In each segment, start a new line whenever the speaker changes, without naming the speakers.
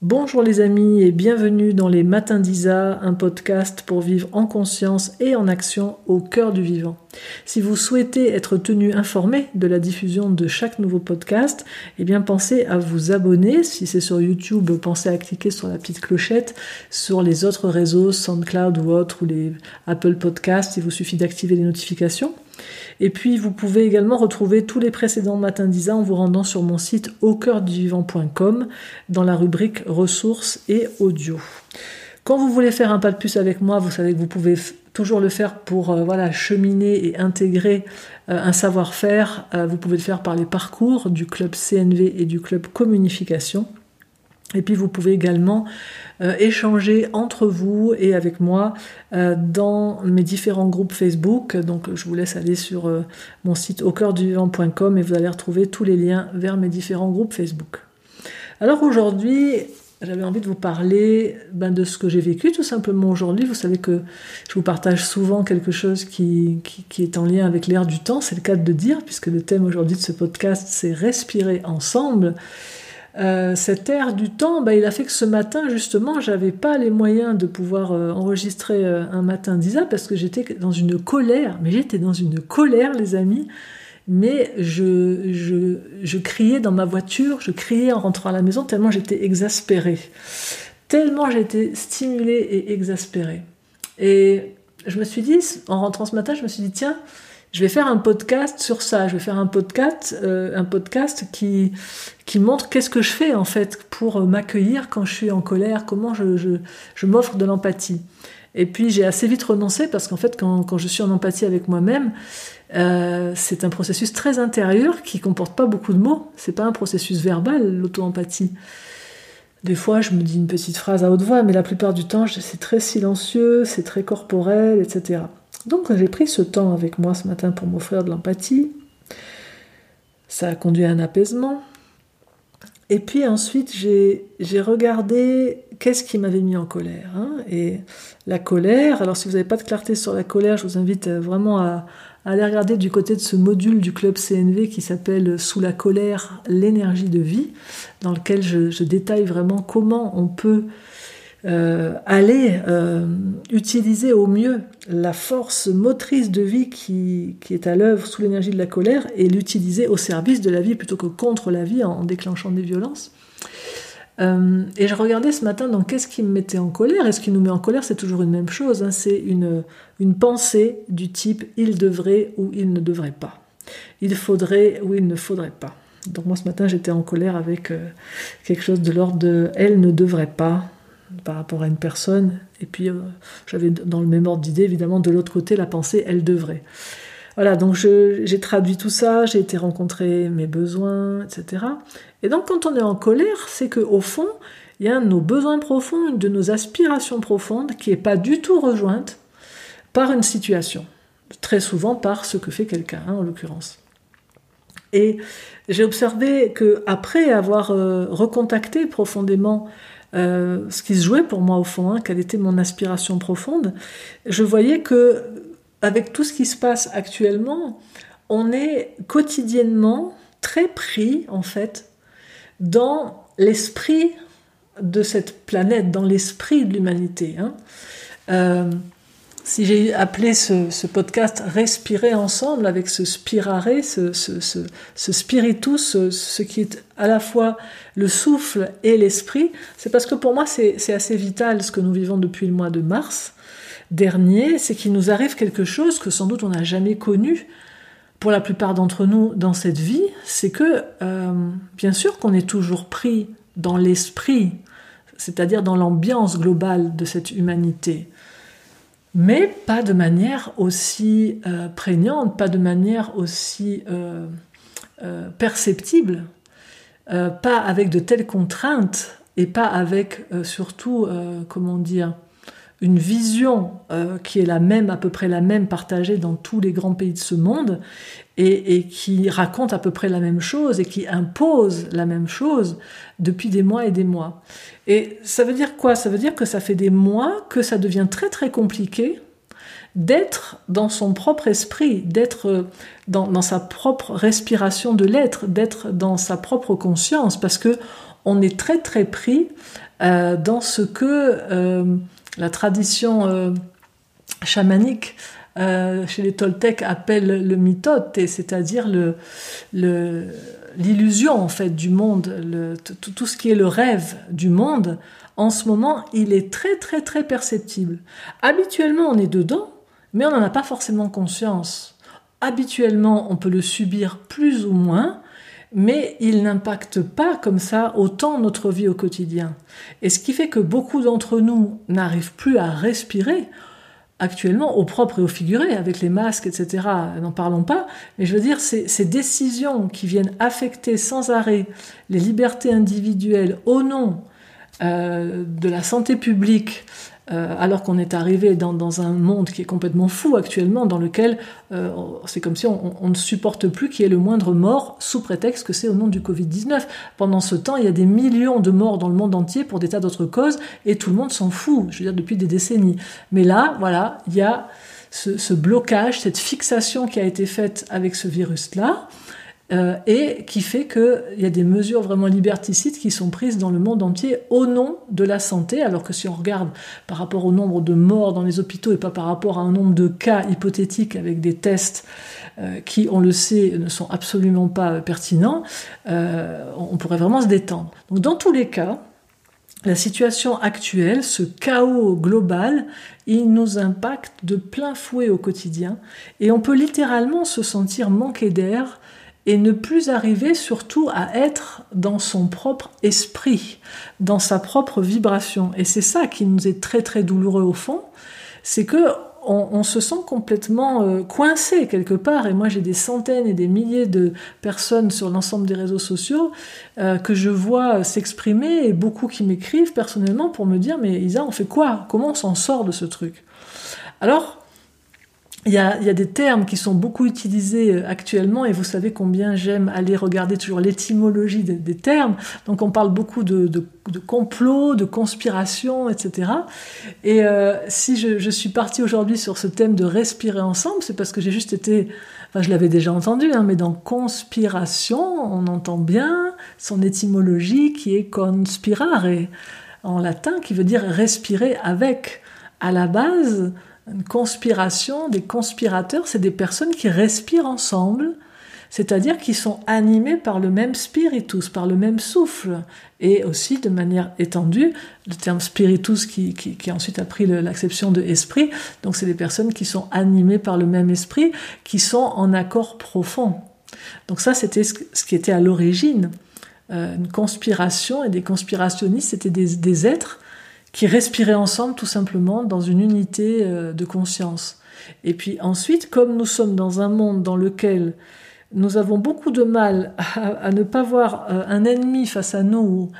Bonjour les amis et bienvenue dans les Matins d'Isa, un podcast pour vivre en conscience et en action au cœur du vivant. Si vous souhaitez être tenu informé de la diffusion de chaque nouveau podcast, eh bien pensez à vous abonner. Si c'est sur YouTube, pensez à cliquer sur la petite clochette. Sur les autres réseaux, SoundCloud ou autres, ou les Apple Podcasts, il vous suffit d'activer les notifications. Et puis vous pouvez également retrouver tous les précédents matins d'Isa en vous rendant sur mon site au cœur du vivant.com dans la rubrique ressources et audio. Quand vous voulez faire un pas de plus avec moi, vous savez que vous pouvez toujours le faire pour euh, voilà cheminer et intégrer euh, un savoir-faire. Euh, vous pouvez le faire par les parcours du club CNV et du club Communification. Et puis vous pouvez également euh, échanger entre vous et avec moi euh, dans mes différents groupes Facebook. Donc je vous laisse aller sur euh, mon site au et vous allez retrouver tous les liens vers mes différents groupes Facebook. Alors aujourd'hui, j'avais envie de vous parler ben, de ce que j'ai vécu tout simplement aujourd'hui. Vous savez que je vous partage souvent quelque chose qui, qui est en lien avec l'air du temps, c'est le cas de dire, puisque le thème aujourd'hui de ce podcast, c'est respirer ensemble. Euh, cet air du temps, bah, il a fait que ce matin, justement, j'avais pas les moyens de pouvoir euh, enregistrer euh, un matin d'Isa parce que j'étais dans une colère. Mais j'étais dans une colère, les amis. Mais je, je, je criais dans ma voiture, je criais en rentrant à la maison tellement j'étais exaspérée. Tellement j'étais stimulée et exaspérée. Et je me suis dit, en rentrant ce matin, je me suis dit, tiens, je vais faire un podcast sur ça. Je vais faire un podcast, euh, un podcast qui qui montre qu'est-ce que je fais en fait pour m'accueillir quand je suis en colère, comment je, je, je m'offre de l'empathie. Et puis j'ai assez vite renoncé parce qu'en fait quand, quand, je suis en empathie avec moi-même, euh, c'est un processus très intérieur qui comporte pas beaucoup de mots. C'est pas un processus verbal l'auto-empathie. Des fois, je me dis une petite phrase à haute voix, mais la plupart du temps, c'est très silencieux, c'est très corporel, etc. Donc j'ai pris ce temps avec moi ce matin pour m'offrir de l'empathie. Ça a conduit à un apaisement. Et puis ensuite, j'ai regardé qu'est-ce qui m'avait mis en colère. Hein. Et la colère, alors si vous n'avez pas de clarté sur la colère, je vous invite vraiment à, aller regarder du côté de ce module du club CNV qui s'appelle Sous la colère, l'énergie de vie, dans lequel je détaille vraiment comment on peut euh, aller euh, utiliser au mieux la force motrice de vie qui, est à l'œuvre sous l'énergie de la colère et l'utiliser au service de la vie plutôt que contre la vie en, déclenchant des violences. Euh, et je regardais ce matin donc qu'est-ce qui me mettait en colère? Et ce qui nous met en colère? C'est toujours une même chose, hein. c'est une, une pensée du type il devrait ou il ne devrait pas, il faudrait ou il ne faudrait pas. Donc moi ce matin j'étais en colère avec quelque chose de l'ordre de elle ne devrait pas, par rapport à une personne. Et puis, euh, j'avais dans le même ordre d'idée, évidemment, de l'autre côté, la pensée, elle devrait. Voilà, donc j'ai traduit tout ça, j'ai été rencontrer mes besoins, etc. Et donc, quand on est en colère, c'est qu'au fond, il y a nos besoins profonds, une de nos aspirations profondes qui n'est pas du tout rejointe par une situation. Très souvent par ce que fait quelqu'un, hein, en l'occurrence. Et j'ai observé que après avoir euh, recontacté profondément euh, ce qui se jouait pour moi au fond, hein, quelle était mon aspiration profonde, je voyais que avec tout ce qui se passe actuellement, on est quotidiennement très pris en fait dans l'esprit de cette planète, dans l'esprit de l'humanité. Hein. Euh, si j'ai appelé ce, podcast Respirer ensemble avec ce spirare, ce, spiritus, ce, qui est à la fois le souffle et l'esprit, c'est parce que pour moi c'est assez vital ce que nous vivons depuis le mois de mars dernier, c'est qu'il nous arrive quelque chose que sans doute on n'a jamais connu pour la plupart d'entre nous dans cette vie, c'est que euh, bien sûr qu'on est toujours pris dans l'esprit, c'est-à-dire dans l'ambiance globale de cette humanité mais pas de manière aussi euh, prégnante, pas de manière aussi euh, euh, perceptible, pas avec de telles contraintes et pas avec surtout, comment dire, une vision qui est la même, à peu près la même, partagée dans tous les grands pays de ce monde, et, et, qui raconte à peu près la même chose et qui impose la même chose depuis des mois et des mois. Et ça veut dire quoi? Ça veut dire que ça fait des mois que ça devient très très compliqué d'être dans son propre esprit, d'être dans, sa propre respiration de l'être, d'être dans sa propre conscience, parce que on est très très pris dans ce que la tradition chamanique chez les Toltecs appelle le mythote, c'est-à-dire l'illusion en fait du monde, tout, ce qui est le rêve du monde. En ce moment, il est très très très perceptible. Habituellement, on est dedans, mais on n'en a pas forcément conscience. Habituellement, on peut le subir plus ou moins, mais il n'impacte pas comme ça autant notre vie au quotidien. Et ce qui fait que beaucoup d'entre nous n'arrivent plus à respirer actuellement au propre et au figuré, avec les masques, etc. N'en parlons pas, mais je veux dire, ces, ces décisions qui viennent affecter sans arrêt les libertés individuelles au nom euh, de la santé publique, euh, alors qu'on est arrivé dans, un monde qui est complètement fou actuellement, dans lequel euh, c'est comme si on, ne supporte plus qu'il y ait le moindre mort sous prétexte que c'est au nom du Covid-19. Pendant ce temps, il y a des millions de morts dans le monde entier pour des tas d'autres causes, et tout le monde s'en fout, je veux dire, depuis des décennies. Mais là, voilà, il y a ce blocage, cette fixation qui a été faite avec ce virus-là. Euh, et qui fait qu'il y a des mesures vraiment liberticides qui sont prises dans le monde entier au nom de la santé, alors que si on regarde par rapport au nombre de morts dans les hôpitaux et pas par rapport à un nombre de cas hypothétiques avec des tests euh, qui, on le sait, ne sont absolument pas pertinents, euh, on pourrait vraiment se détendre. Donc dans tous les cas, la situation actuelle, ce chaos global, il nous impacte de plein fouet au quotidien et on peut littéralement se sentir manquer d'air et ne plus arriver surtout à être dans son propre esprit, dans sa propre vibration. Et c'est ça qui nous est très très douloureux au fond, c'est que on, se sent complètement euh, coincé quelque part. Et moi, j'ai des centaines et des milliers de personnes sur l'ensemble des réseaux sociaux euh, que je vois s'exprimer et beaucoup qui m'écrivent personnellement pour me dire mais Isa, on fait quoi? Comment on s'en sort de ce truc? Alors, il y, a, des termes qui sont beaucoup utilisés euh, actuellement et vous savez combien j'aime aller regarder toujours l'étymologie des, termes. Donc on parle beaucoup de, de, complot, de conspiration, etc. Et euh, si je, suis partie aujourd'hui sur ce thème de respirer ensemble, c'est parce que j'ai juste été, enfin je l'avais déjà entendu, hein, mais dans conspiration, on entend bien son étymologie qui est conspirare en latin, qui veut dire respirer avec. À la base, une conspiration, des conspirateurs, c'est des personnes qui respirent ensemble, c'est-à-dire qui sont animés par le même spiritus, par le même souffle, et aussi de manière étendue, le terme spiritus qui, qui, ensuite a pris l'acception de esprit, donc c'est des personnes qui sont animées par le même esprit, qui sont en accord profond. Donc ça, c'était ce qui était à l'origine. Euh, une conspiration et des conspirationnistes, c'était des, des êtres qui respiraient ensemble tout simplement dans une unité euh, de conscience. Et puis ensuite, comme nous sommes dans un monde dans lequel nous avons beaucoup de mal à, ne pas voir euh, un ennemi face à nous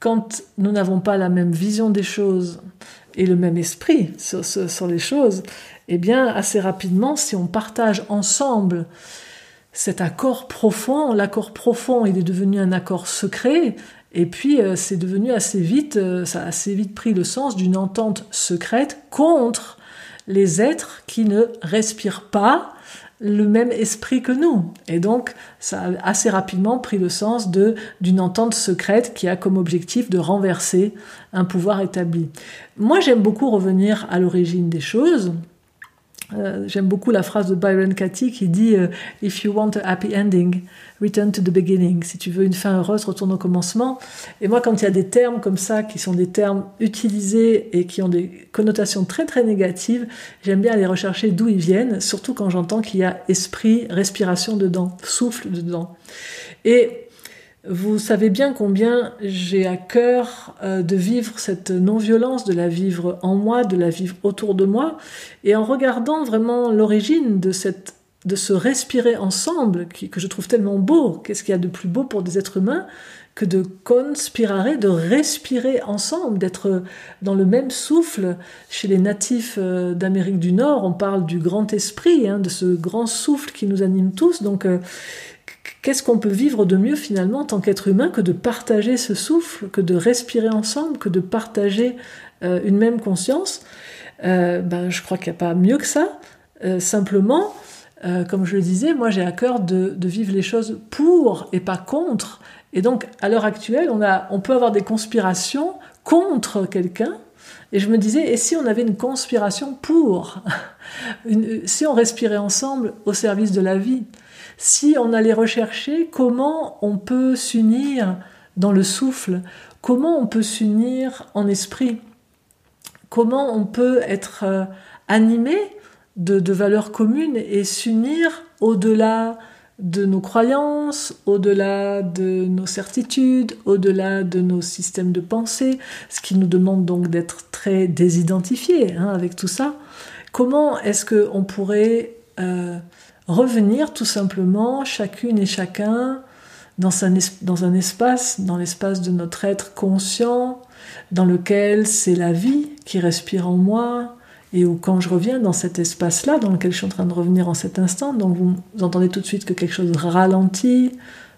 quand nous n'avons pas la même vision des choses et le même esprit sur, sur les choses, eh bien, assez rapidement, si on partage ensemble cet accord profond, l'accord profond, il est devenu un accord secret, et puis, euh, c'est devenu assez vite, euh, ça a assez vite pris le sens d'une entente secrète contre les êtres qui ne respirent pas le même esprit que nous. Et donc, ça a assez rapidement pris le sens de d'une entente secrète qui a comme objectif de renverser un pouvoir établi. Moi, j'aime beaucoup revenir à l'origine des choses. Euh, j'aime beaucoup la phrase de Byron Katie qui dit euh, If you want a happy ending, return to the beginning. Si tu veux une fin heureuse, retourne au commencement. Et moi, quand il y a des termes comme ça, qui sont des termes utilisés et qui ont des connotations très très négatives, j'aime bien aller rechercher d'où ils viennent, surtout quand j'entends qu'il y a esprit, respiration dedans, souffle dedans. Et vous savez bien combien j'ai à cœur euh, de vivre cette non-violence, de la vivre en moi, de la vivre autour de moi. Et en regardant vraiment l'origine de cette de se respirer ensemble, que je trouve tellement beau, qu'est-ce qu'il y a de plus beau pour des êtres humains que de conspirer, de respirer ensemble, d'être dans le même souffle. Chez les natifs euh, d'Amérique du Nord, on parle du grand esprit, hein, de ce grand souffle qui nous anime tous. Donc, euh, qu'est-ce qu'on peut vivre de mieux finalement en tant qu'être humain que de partager ce souffle, que de respirer ensemble, que de partager euh, une même conscience? Euh, ben, Je crois qu'il n'y a pas mieux que ça. Euh, simplement, comme je le disais, moi j'ai à cœur de, vivre les choses pour et pas contre. Et donc, à l'heure actuelle, on, a, on peut avoir des conspirations contre quelqu'un. Et je me disais, et si on avait une conspiration pour? Si on respirait ensemble au service de la vie? Si on allait rechercher comment on peut s'unir dans le souffle Comment on peut s'unir en esprit Comment on peut être euh, animé de, valeurs communes et s'unir au-delà de nos croyances, au-delà de nos certitudes, au-delà de nos systèmes de pensée, ce qui nous demande donc d'être très désidentifiés hein, avec tout ça. Comment est-ce qu'on pourrait euh, revenir tout simplement, chacune et chacun, dans dans un espace, dans l'espace de notre être conscient, dans lequel c'est la vie qui respire en moi, et où quand je reviens dans cet espace-là, dans lequel je suis en train de revenir en cet instant, donc vous, entendez tout de suite que quelque chose ralentit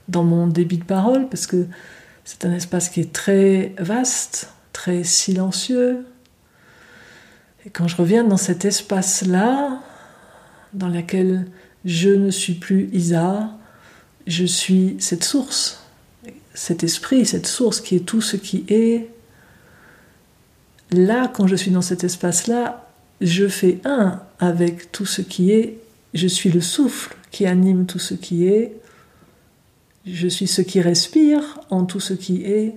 dans mon débit de parole, parce que c'est un espace qui est très vaste, très silencieux. Et quand je reviens dans cet espace-là, dans lequel je ne suis plus Isa, je suis cette source, cet esprit, cette source qui est tout ce qui est. Là, quand je suis dans cet espace-là, je fais un avec tout ce qui est, je suis le souffle qui anime tout ce qui est, je suis ce qui respire en tout ce qui est.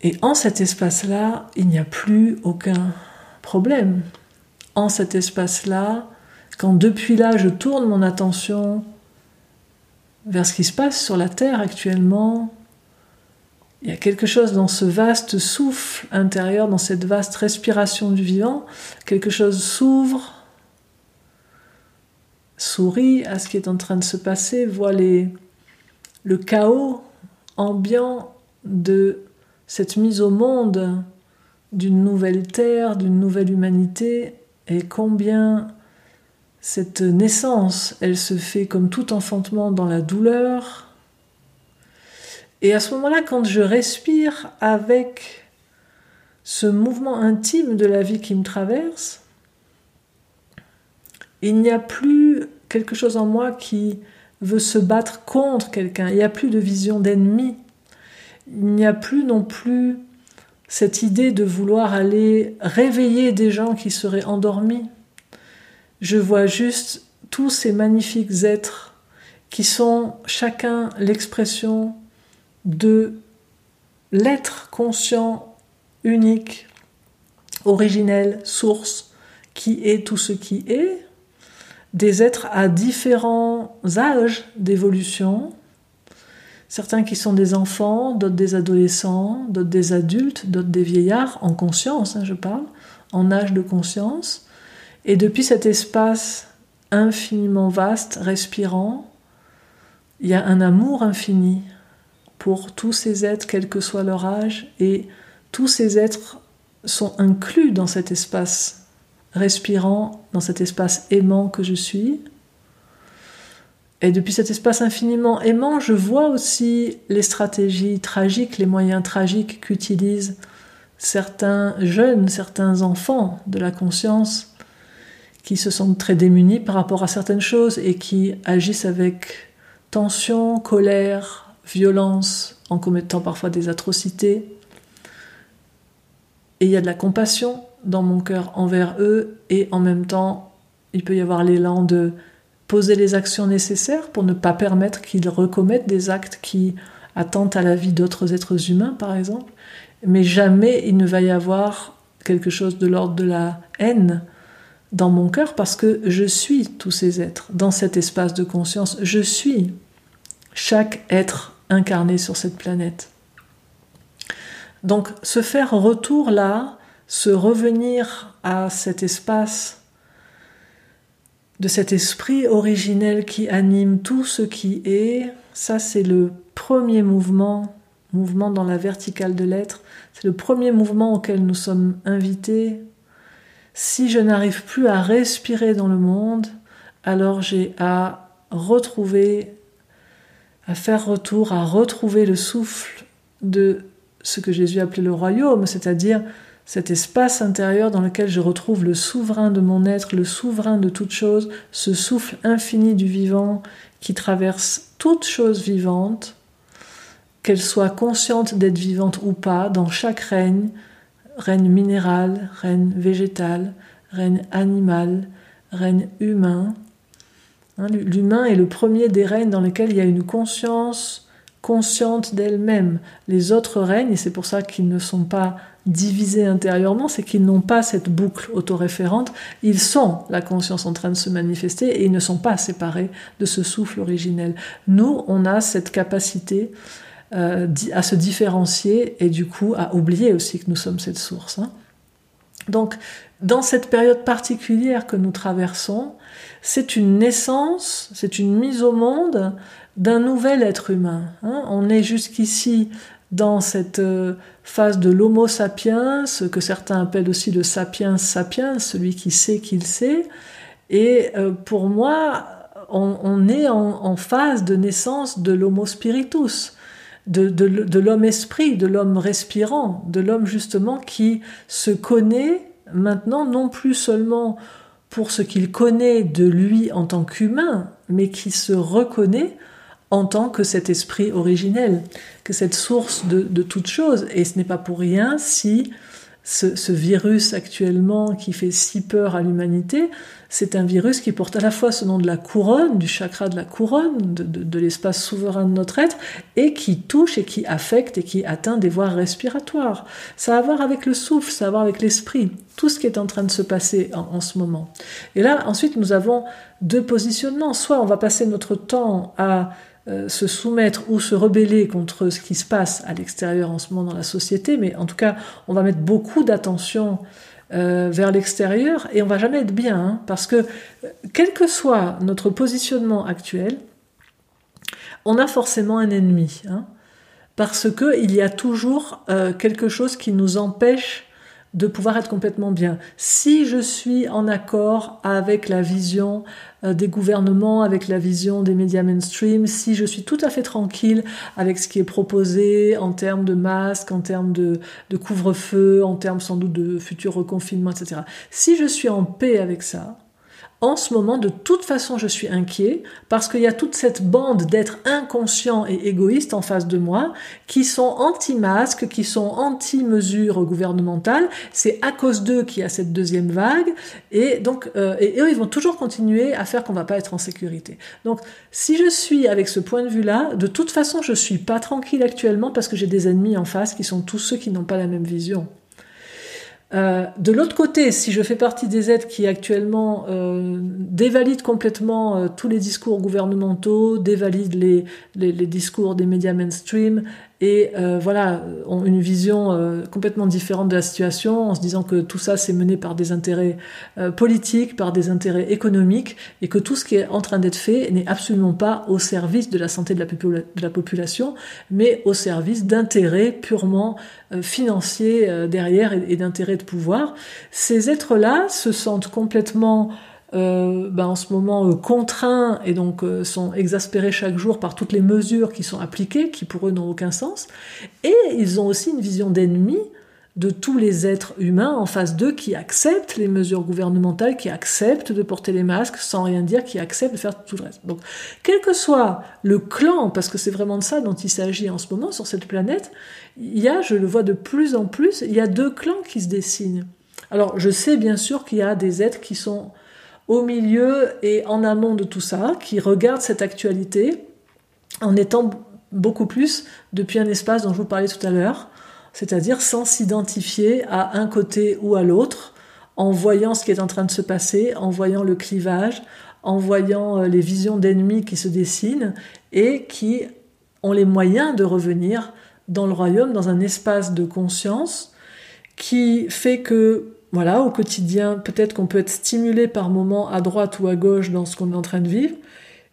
Et en cet espace-là, il n'y a plus aucun problème. En cet espace-là, quand depuis là je tourne mon attention vers ce qui se passe sur la Terre actuellement, il y a quelque chose dans ce vaste souffle intérieur, dans cette vaste respiration du vivant, quelque chose s'ouvre, sourit à ce qui est en train de se passer, voit le chaos ambiant de cette mise au monde d'une nouvelle terre, d'une nouvelle humanité, et combien cette naissance, elle se fait comme tout enfantement dans la douleur, et à ce moment-là, quand je respire avec ce mouvement intime de la vie qui me traverse, il n'y a plus quelque chose en moi qui veut se battre contre quelqu'un. Il n'y a plus de vision d'ennemi. Il n'y a plus non plus cette idée de vouloir aller réveiller des gens qui seraient endormis. Je vois juste tous ces magnifiques êtres qui sont chacun l'expression de l'être conscient, unique, originel, source, qui est tout ce qui est, des êtres à différents âges d'évolution, certains qui sont des enfants, d'autres des adolescents, d'autres des adultes, d'autres des vieillards, en conscience, hein, je parle, en âge de conscience. Et depuis cet espace infiniment vaste, respirant, il y a un amour infini, pour tous ces êtres, quel que soit leur âge, et tous ces êtres sont inclus dans cet espace respirant, dans cet espace aimant que je suis. Et depuis cet espace infiniment aimant, je vois aussi les stratégies tragiques, les moyens tragiques qu'utilisent certains jeunes, certains enfants de la conscience qui se sentent très démunis par rapport à certaines choses et qui agissent avec tension, colère, violence, en commettant parfois des atrocités. Et il y a de la compassion dans mon cœur envers eux, et en même temps, il peut y avoir l'élan de poser les actions nécessaires pour ne pas permettre qu'ils recommettent des actes qui attentent à la vie d'autres êtres humains, par exemple. Mais jamais il ne va y avoir quelque chose de l'ordre de la haine dans mon cœur parce que je suis tous ces êtres dans cet espace de conscience. Je suis chaque être incarné sur cette planète. Donc se faire retour là, se revenir à cet espace de cet esprit originel qui anime tout ce qui est, ça c'est le premier mouvement, mouvement dans la verticale de l'être, c'est le premier mouvement auquel nous sommes invités. Si je n'arrive plus à respirer dans le monde, alors j'ai à retrouver à faire retour, à retrouver le souffle de ce que Jésus appelait le royaume, c'est-à-dire cet espace intérieur dans lequel je retrouve le souverain de mon être, le souverain de toute chose, ce souffle infini du vivant qui traverse toute chose vivante, qu'elle soit consciente d'être vivante ou pas, dans chaque règne, règne minéral, règne végétal, règne animal, règne humain. Hein, l'humain est le premier des règnes dans lesquels il y a une conscience consciente d'elle-même. Les autres règnes, et c'est pour ça qu'ils ne sont pas divisés intérieurement, c'est qu'ils n'ont pas cette boucle autoréférente, ils sont la conscience en train de se manifester et ils ne sont pas séparés de ce souffle originel. Nous, on a cette capacité euh, à se différencier et du coup à oublier aussi que nous sommes cette source. Hein. Donc, dans cette période particulière que nous traversons, c'est une naissance, c'est une mise au monde d'un nouvel être humain. Hein. On est jusqu'ici dans cette euh, phase de l'homo sapiens, ce que certains appellent aussi le sapiens sapiens, celui qui sait qu'il sait. Et euh, pour moi, on, est en, phase de naissance de l'homo spiritus, de, de l'homme esprit, de l'homme respirant, de l'homme justement qui se connaît maintenant non plus seulement pour ce qu'il connaît de lui en tant qu'humain, mais qui se reconnaît en tant que cet esprit originel, que cette source de, de toute chose. Et ce n'est pas pour rien si ce, virus actuellement qui fait si peur à l'humanité, c'est un virus qui porte à la fois ce nom de la couronne, du chakra de la couronne, de, l'espace souverain de notre être, et qui touche et qui affecte et qui atteint des voies respiratoires. Ça a à voir avec le souffle, ça a à voir avec l'esprit, tout ce qui est en train de se passer en, en ce moment. Et là, ensuite, nous avons deux positionnements. Soit on va passer notre temps à euh, se soumettre ou se rebeller contre ce qui se passe à l'extérieur en ce moment dans la société, mais en tout cas, on va mettre beaucoup d'attention euh, vers l'extérieur et on va jamais être bien, hein, parce que euh, quel que soit notre positionnement actuel, on a forcément un ennemi, hein, parce que il y a toujours quelque chose qui nous empêche de pouvoir être complètement bien. Si je suis en accord avec la vision euh, des gouvernements, avec la vision des médias mainstream, si je suis tout à fait tranquille avec ce qui est proposé en termes de masques, en termes de, de couvre-feu, en termes sans doute de futur reconfinement, etc. Si je suis en paix avec ça, en ce moment, de toute façon, je suis inquiet parce qu'il y a toute cette bande d'êtres inconscients et égoïstes en face de moi qui sont anti-masques, qui sont anti-mesures gouvernementales. C'est à cause d'eux qu'il y a cette deuxième vague et donc euh, et eux, ils vont toujours continuer à faire qu'on va pas être en sécurité. Donc, si je suis avec ce point de vue-là, de toute façon, je suis pas tranquille actuellement parce que j'ai des ennemis en face qui sont tous ceux qui n'ont pas la même vision. Euh, de l'autre côté, si je fais partie des aides qui actuellement euh, dévalident complètement euh, tous les discours gouvernementaux, dévalident les, discours des médias mainstream et euh, voilà, ont une vision euh, complètement différente de la situation en se disant que tout ça c'est mené par des intérêts euh, politiques, par des intérêts économiques et que tout ce qui est en train d'être fait n'est absolument pas au service de la santé de la, de la population, mais au service d'intérêts purement financiers derrière et, et d'intérêts de pouvoir. Ces êtres-là se sentent complètement euh, ben en ce moment euh, contraints et donc euh, sont exaspérés chaque jour par toutes les mesures qui sont appliquées, qui pour eux n'ont aucun sens. Et ils ont aussi une vision d'ennemi de tous les êtres humains en face d'eux qui acceptent les mesures gouvernementales, qui acceptent de porter les masques sans rien dire, qui acceptent de faire tout le reste. Donc, quel que soit le clan, parce que c'est vraiment de ça dont il s'agit en ce moment sur cette planète, il y a, je le vois de plus en plus, il y a deux clans qui se dessinent. Alors, je sais bien sûr qu'il y a des êtres qui sont au milieu et en amont de tout ça, qui regarde cette actualité en étant beaucoup plus depuis un espace dont je vous parlais tout à l'heure, c'est-à-dire sans s'identifier à un côté ou à l'autre, en voyant ce qui est en train de se passer, en voyant le clivage, en voyant euh, les visions d'ennemis qui se dessinent et qui ont les moyens de revenir dans le royaume, dans un espace de conscience qui fait que voilà, au quotidien, peut-être qu'on peut être stimulé par moments à droite ou à gauche dans ce qu'on est en train de vivre,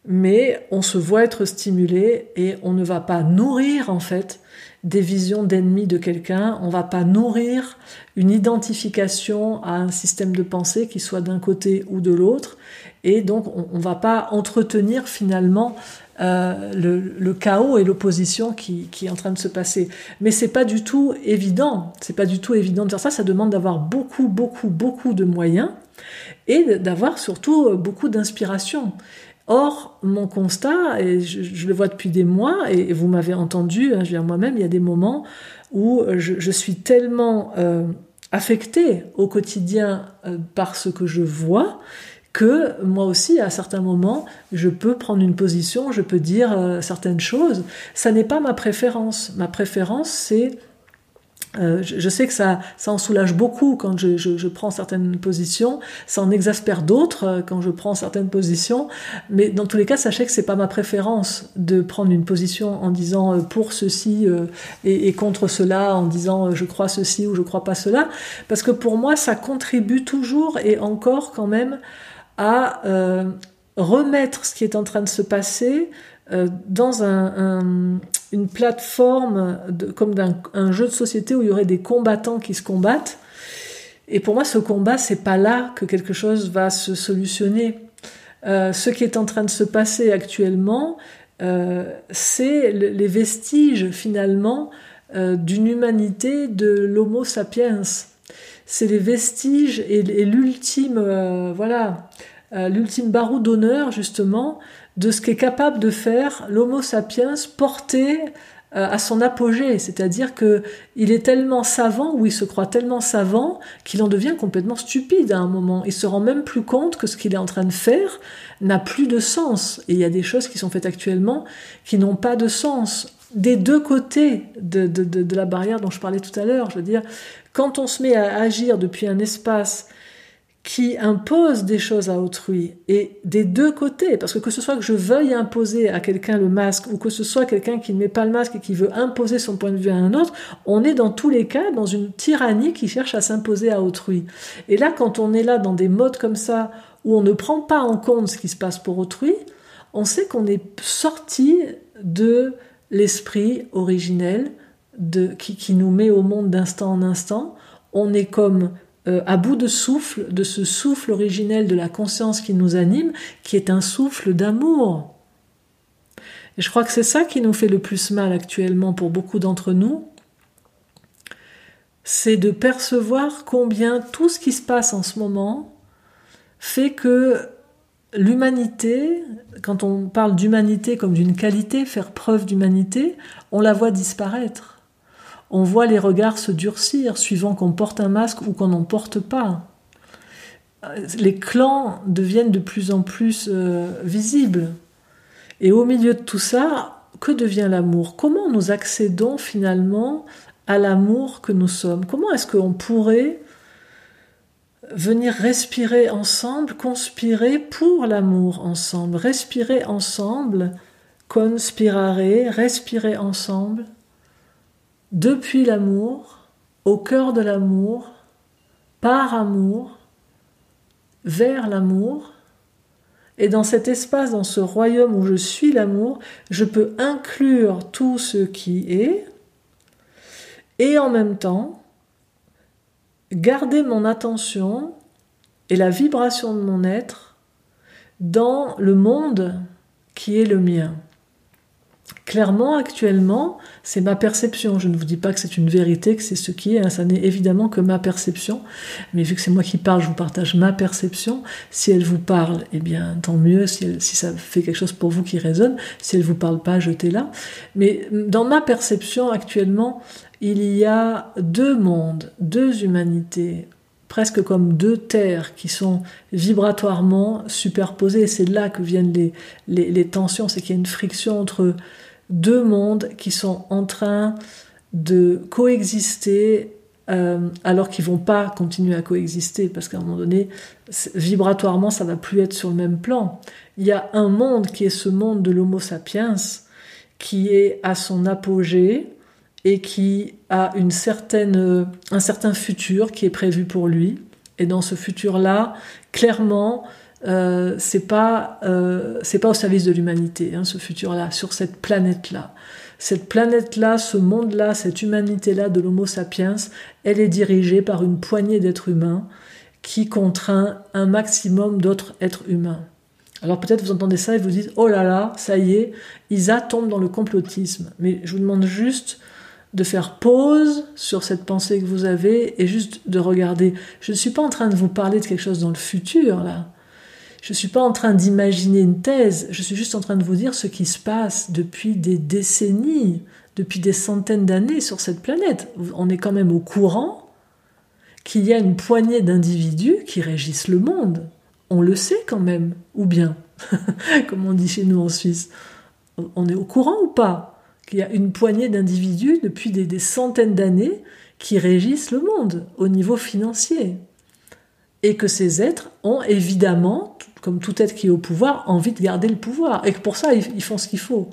mais on se voit être stimulé et on ne va pas nourrir en fait des visions d'ennemis de quelqu'un, on va pas nourrir une identification à un système de pensée qui soit d'un côté ou de l'autre, et donc on, ne va pas entretenir finalement euh, le, chaos et l'opposition qui, qui, est en train de se passer. Mais c'est pas du tout évident. C'est pas du tout évident de faire ça. Ça demande d'avoir beaucoup, beaucoup, beaucoup de moyens et d'avoir surtout beaucoup d'inspiration. Or, mon constat, et je, le vois depuis des mois, et, vous m'avez entendu, hein, je dire moi-même, il y a des moments où je, suis tellement euh, affectée au quotidien euh, par ce que je vois que moi aussi, à certains moments, je peux prendre une position, je peux dire euh, certaines choses. Ça n'est pas ma préférence. Ma préférence, c'est euh, je, sais que ça, ça en soulage beaucoup quand je, je, prends certaines positions, ça en exaspère d'autres euh, quand je prends certaines positions, mais dans tous les cas, sachez que c'est pas ma préférence de prendre une position en disant pour ceci et, et, contre cela, en disant je crois ceci ou je crois pas cela, parce que pour moi, ça contribue toujours et encore quand même à euh, remettre ce qui est en train de se passer euh, dans un, une plateforme comme un jeu de société où il y aurait des combattants qui se combattent. Et pour moi, ce combat, c'est pas là que quelque chose va se solutionner. Euh, ce qui est en train de se passer actuellement, euh, c'est les vestiges finalement euh, d'une humanité de l'Homo sapiens c'est les vestiges et, l'ultime, euh, voilà, euh, l'ultime barreau d'honneur justement de ce qu'est capable de faire l'Homo sapiens porté euh, à son apogée, c'est-à-dire que il est tellement savant ou il se croit tellement savant qu'il en devient complètement stupide à un moment. Il se rend même plus compte que ce qu'il est en train de faire n'a plus de sens. Et il y a des choses qui sont faites actuellement qui n'ont pas de sens des deux côtés de, de, la barrière dont je parlais tout à l'heure. Je veux dire, quand on se met à agir depuis un espace qui impose des choses à autrui, et des deux côtés, parce que que ce soit que je veuille imposer à quelqu'un le masque, ou que ce soit quelqu'un qui ne met pas le masque et qui veut imposer son point de vue à un autre, on est dans tous les cas dans une tyrannie qui cherche à s'imposer à autrui. Et là, quand on est là dans des modes comme ça, où on ne prend pas en compte ce qui se passe pour autrui, on sait qu'on est sorti de l'esprit originel de, qui, nous met au monde d'instant en instant. On est comme euh, à bout de souffle, de ce souffle originel de la conscience qui nous anime, qui est un souffle d'amour. Et je crois que c'est ça qui nous fait le plus mal actuellement pour beaucoup d'entre nous, c'est de percevoir combien tout ce qui se passe en ce moment fait que l'humanité, quand on parle d'humanité comme d'une qualité, faire preuve d'humanité, on la voit disparaître. On voit les regards se durcir suivant qu'on porte un masque ou qu'on n'en porte pas. Les clans deviennent de plus en plus euh, visibles. Et au milieu de tout ça, que devient l'amour? Comment nous accédons finalement à l'amour que nous sommes? Comment est-ce qu'on pourrait venir respirer ensemble, conspirer pour l'amour ensemble, respirer ensemble, conspirare, respirer ensemble, depuis l'amour, au cœur de l'amour, par amour, vers l'amour, et dans cet espace, dans ce royaume où je suis l'amour, je peux inclure tout ce qui est, et en même temps, garder mon attention et la vibration de mon être dans le monde qui est le mien. Clairement, actuellement, c'est ma perception. Je ne vous dis pas que c'est une vérité, que c'est ce qui est. Hein. Ça n'est évidemment que ma perception. Mais vu que c'est moi qui parle, je vous partage ma perception. Si elle vous parle, eh bien, tant mieux. Si, ça fait quelque chose pour vous qui résonne. Si elle vous parle pas, jetez-la. Mais dans ma perception actuellement, il y a deux mondes, deux humanités, presque comme deux terres qui sont vibratoirement superposées. C'est là que viennent les, tensions, c'est qu'il y a une friction entre deux mondes qui sont en train de coexister euh, alors qu'ils vont pas continuer à coexister parce qu'à un moment donné, vibratoirement, ça va plus être sur le même plan. Il y a un monde qui est ce monde de l'Homo sapiens qui est à son apogée, et qui a une certaine, un certain futur qui est prévu pour lui. Et dans ce futur-là, clairement, euh, c'est pas euh, c'est pas au service de l'humanité, hein, ce futur-là, sur cette planète-là. Cette planète-là, ce monde-là, cette humanité-là de l'Homo sapiens, elle est dirigée par une poignée d'êtres humains qui contraint un maximum d'autres êtres humains. Alors peut-être vous entendez ça et vous dites oh là là, ça y est, Isa tombe dans le complotisme. Mais je vous demande juste de faire pause sur cette pensée que vous avez et juste de regarder. Je ne suis pas en train de vous parler de quelque chose dans le futur là. Je ne suis pas en train d'imaginer une thèse, je suis juste en train de vous dire ce qui se passe depuis des décennies, depuis des centaines d'années sur cette planète. On est quand même au courant qu'il y a une poignée d'individus qui régissent le monde. On le sait quand même, ou bien, comme on dit chez nous en Suisse. On est au courant ou pas qu'il y a une poignée d'individus depuis des, centaines d'années qui régissent le monde au niveau financier? Et que ces êtres ont évidemment, comme tout être qui est au pouvoir, envie de garder le pouvoir. Et que pour ça, ils font ce qu'il faut.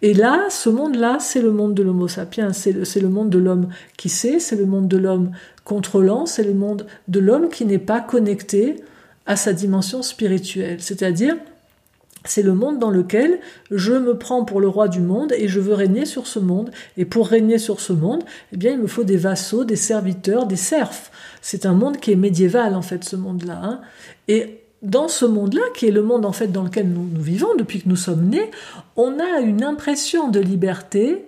Et là, ce monde-là, c'est le monde de l'homo sapiens, c'est le, monde de l'homme qui sait, c'est le monde de l'homme contrôlant, c'est le monde de l'homme qui n'est pas connecté à sa dimension spirituelle. C'est-à-dire, c'est le monde dans lequel je me prends pour le roi du monde et je veux régner sur ce monde. Et pour régner sur ce monde, eh bien, il me faut des vassaux, des serviteurs, des serfs. C'est un monde qui est médiéval, en fait, ce monde-là. Hein. Et dans ce monde-là, qui est le monde en fait dans lequel nous, vivons depuis que nous sommes nés, on a une impression de liberté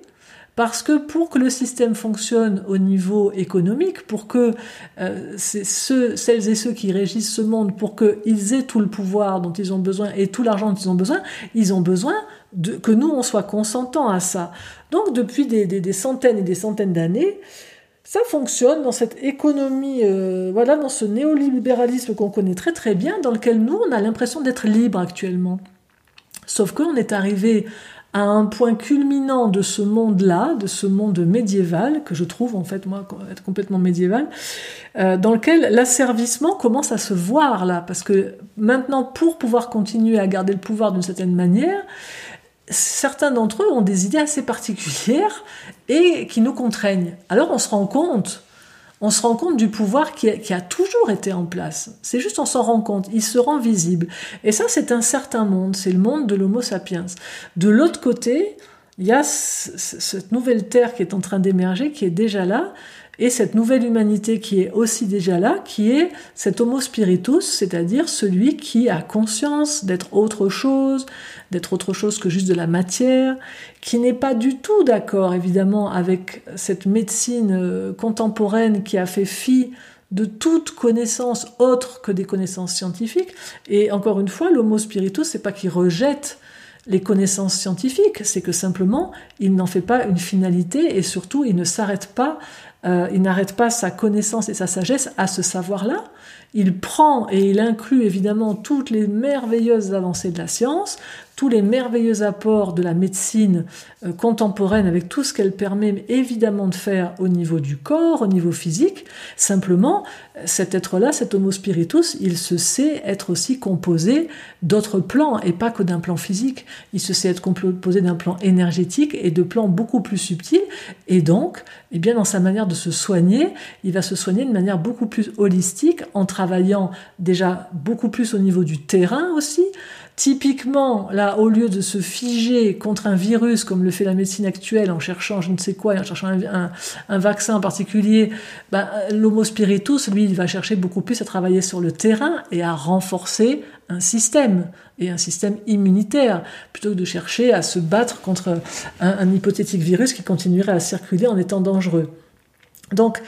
parce que pour que le système fonctionne au niveau économique, pour que euh, ceux, celles et ceux qui régissent ce monde, pour qu'ils aient tout le pouvoir dont ils ont besoin et tout l'argent dont ils ont besoin, ils ont besoin que nous, on soit consentants à ça. Donc depuis des centaines et des centaines d'années, ça fonctionne dans cette économie, euh, voilà, dans ce néolibéralisme qu'on connaît très très bien, dans lequel nous, on a l'impression d'être libre actuellement. Sauf qu'on est arrivé à un point culminant de ce monde-là, de ce monde médiéval, que je trouve en fait moi être complètement médiéval, euh, dans lequel l'asservissement commence à se voir là, parce que maintenant, pour pouvoir continuer à garder le pouvoir d'une certaine manière, certains d'entre eux ont des idées assez particulières et qui nous contraignent. Alors on se rend compte, on se rend compte du pouvoir qui a, toujours été en place. C'est juste on s'en rend compte, il se rend visible. Et ça c'est un certain monde, c'est le monde de l'Homo sapiens. De l'autre côté, il y a cette nouvelle terre qui est en train d'émerger, qui est déjà là, et cette nouvelle humanité qui est aussi déjà là, qui est cet homo spiritus, c'est-à-dire celui qui a conscience d'être autre chose, d'être autre chose que juste de la matière, qui n'est pas du tout d'accord évidemment avec cette médecine euh, contemporaine qui a fait fi de toute connaissance autre que des connaissances scientifiques. Et encore une fois, l'homo spiritus, c'est pas qu'il rejette les connaissances scientifiques, c'est que simplement, il n'en fait pas une finalité et surtout, il ne s'arrête pas euh, il n'arrête pas sa connaissance et sa sagesse à ce savoir-là. Il prend et il inclut évidemment toutes les merveilleuses avancées de la science, tous les merveilleux apports de la médecine euh, contemporaine avec tout ce qu'elle permet évidemment de faire au niveau du corps, au niveau physique. Simplement, cet être-là, cet homo spiritus, il se sait être aussi composé d'autres plans et pas que d'un plan physique. Il se sait être composé d'un plan énergétique et de plans beaucoup plus subtils. Et donc, eh bien, dans sa manière de se soigner, il va se soigner de manière beaucoup plus holistique en travaillant déjà beaucoup plus au niveau du terrain aussi, Typiquement, là, au lieu de se figer contre un virus comme le fait la médecine actuelle en cherchant je ne sais quoi, en cherchant un, vaccin en particulier, ben, l'homo spiritus, lui, il va chercher beaucoup plus à travailler sur le terrain et à renforcer un système et un système immunitaire, plutôt que de chercher à se battre contre un hypothétique virus qui continuerait à circuler en étant dangereux. Donc,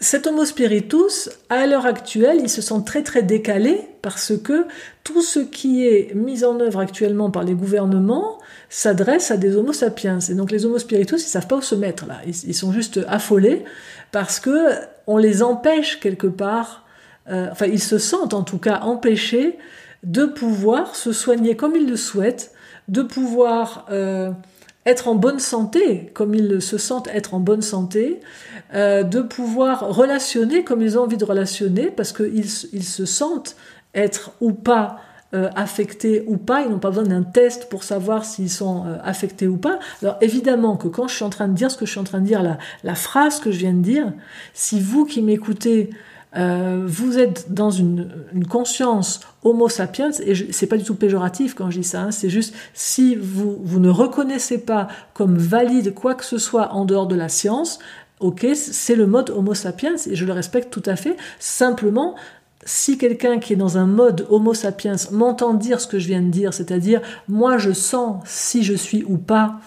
cet homo spiritus, à l'heure actuelle, il se sent très très décalé parce que tout ce qui est mis en œuvre actuellement par les gouvernements s'adresse à des homo sapiens. Et donc les homo spiritus, ils savent pas où se mettre là. Ils, sont juste affolés parce que on les empêche quelque part, euh, enfin ils se sentent en tout cas empêchés de pouvoir se soigner comme ils le souhaitent, de pouvoir euh, être en bonne santé, comme ils se sentent être en bonne santé, euh, de pouvoir relationner comme ils ont envie de relationner, parce qu'ils ils se sentent être ou pas euh, affectés ou pas, ils n'ont pas besoin d'un test pour savoir s'ils sont euh, affectés ou pas. Alors évidemment que quand je suis en train de dire ce que je suis en train de dire, la, la phrase que je viens de dire, si vous qui m'écoutez, euh, vous êtes dans une, conscience homo sapiens, et c'est pas du tout péjoratif quand je dis ça, hein, c'est juste si vous, vous ne reconnaissez pas comme valide quoi que ce soit en dehors de la science, ok, c'est le mode homo sapiens, et je le respecte tout à fait, simplement, si quelqu'un qui est dans un mode Homo sapiens m'entend dire ce que je viens de dire, c'est-à-dire moi je sens si je suis ou pas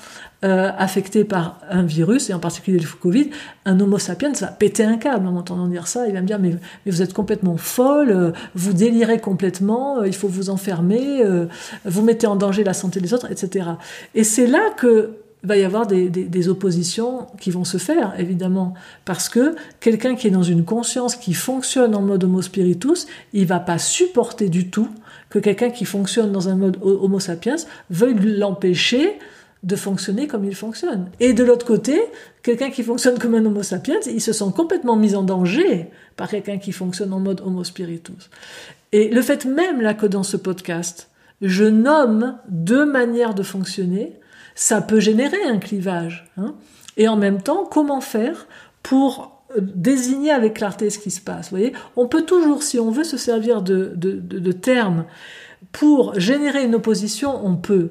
euh, affecté par un virus, et en particulier le Covid, un Homo sapiens va péter un câble en m'entendant dire ça. Il va me dire mais, vous êtes complètement folle, euh, vous délirez complètement, euh, il faut vous enfermer, vous mettez en danger la santé des autres, etc. Et c'est là que va y avoir des, des, oppositions qui vont se faire, évidemment, parce que quelqu'un qui est dans une conscience qui fonctionne en mode Homo spiritus, il va pas supporter du tout que quelqu'un qui fonctionne dans un mode Homo sapiens veuille l'empêcher de fonctionner comme il fonctionne. Et de l'autre côté, quelqu'un qui fonctionne comme un Homo sapiens, il se sent complètement mis en danger par quelqu'un qui fonctionne en mode Homo spiritus. Et le fait même là que dans ce podcast, je nomme deux manières de fonctionner, ça peut générer un clivage. Hein. Et en même temps, comment faire pour euh, désigner avec clarté ce qui se passe. Vous voyez, on peut toujours, si on veut se servir de, de, de termes pour générer une opposition, on peut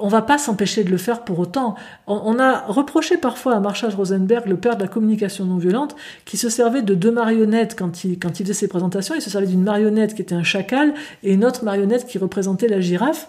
on va pas s'empêcher de le faire pour autant. On, a reproché parfois à Marshall Rosenberg, le père de la communication non violente, qui se servait de deux marionnettes quand il, quand il faisait ses présentations. Il se servait d'une marionnette qui était un chacal et une autre marionnette qui représentait la girafe.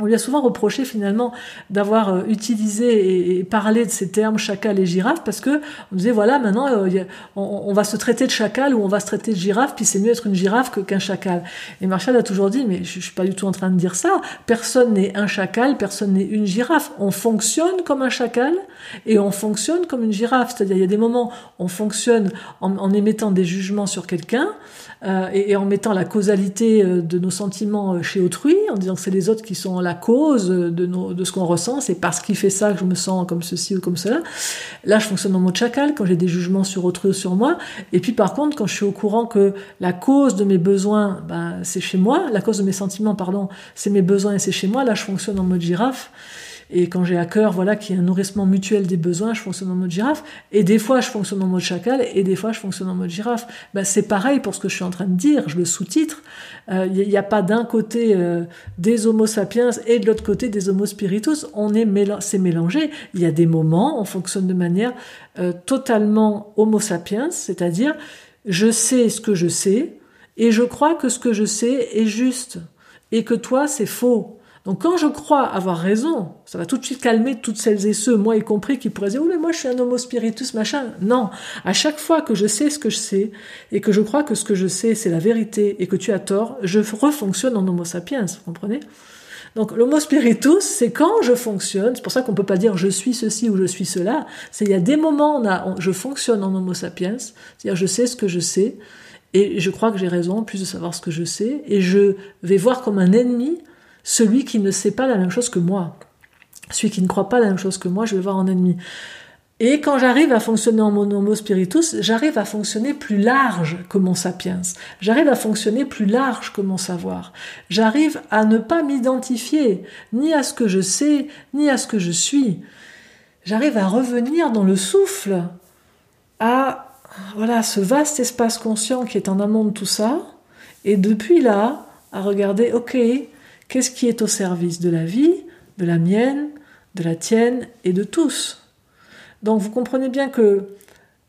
On lui a souvent reproché finalement d'avoir euh, utilisé et, parlé de ces termes chacal et girafe parce que on disait voilà maintenant euh, on, va se traiter de chacal ou on va se traiter de girafe puis c'est mieux être une girafe que qu'un chacal. Et Marshall a toujours dit mais je, suis pas du tout en train de dire ça. Personne n'est un chacal, personne n'est une girafe. On fonctionne comme un chacal et on fonctionne comme une girafe. C'est-à-dire il y a des moments on fonctionne en, émettant des jugements sur quelqu'un euh, et, en mettant la causalité de nos sentiments chez autrui, en disant que c'est les autres qui sont la cause de, de ce qu'on ressent, c'est parce qu'il fait ça que je me sens comme ceci ou comme cela. Là, je fonctionne en mode chacal quand j'ai des jugements sur autrui ou sur moi. Et puis par contre, quand je suis au courant que la cause de mes besoins, ben, c'est chez moi, la cause de mes sentiments, pardon, c'est mes besoins et c'est chez moi, là, je fonctionne en mode girafe. Et quand j'ai à cœur, voilà, qu'il y a un nourrissement mutuel des besoins, je fonctionne en mode girafe. Et des fois, je fonctionne en mode chacal, et des fois, je fonctionne en mode girafe. Ben, c'est pareil pour ce que je suis en train de dire. Je le sous-titre. Il euh, n'y a, pas d'un côté euh, des Homo sapiens et de l'autre côté des Homo spiritus. On est c'est mélangé. Il y a des moments, on fonctionne de manière euh, totalement Homo sapiens, c'est-à-dire je sais ce que je sais et je crois que ce que je sais est juste et que toi c'est faux. Donc quand je crois avoir raison, ça va tout de suite calmer toutes celles et ceux, moi y compris, qui pourraient dire « Oh mais moi je suis un homo spiritus, machin ». Non, à chaque fois que je sais ce que je sais, et que je crois que ce que je sais c'est la vérité, et que tu as tort, je refonctionne en homo sapiens, vous comprenez? Donc l'homo spiritus, c'est quand je fonctionne, c'est pour ça qu'on peut pas dire je suis ceci ou je suis cela, c'est il y a des moments où je fonctionne en homo sapiens, c'est-à-dire je sais ce que je sais, et je crois que j'ai raison en plus de savoir ce que je sais, et je vais voir comme un ennemi celui qui ne sait pas la même chose que moi. Celui qui ne croit pas la même chose que moi, je vais voir en ennemi. Et quand j'arrive à fonctionner en mon homo spiritus, j'arrive à fonctionner plus large que mon sapiens. J'arrive à fonctionner plus large que mon savoir. J'arrive à ne pas m'identifier ni à ce que je sais, ni à ce que je suis. J'arrive à revenir dans le souffle, à voilà ce vaste espace conscient qui est en amont de tout ça, et depuis là, à regarder, ok, Qu'est-ce qui est au service de la vie, de la mienne, de la tienne et de tous? Donc vous comprenez bien que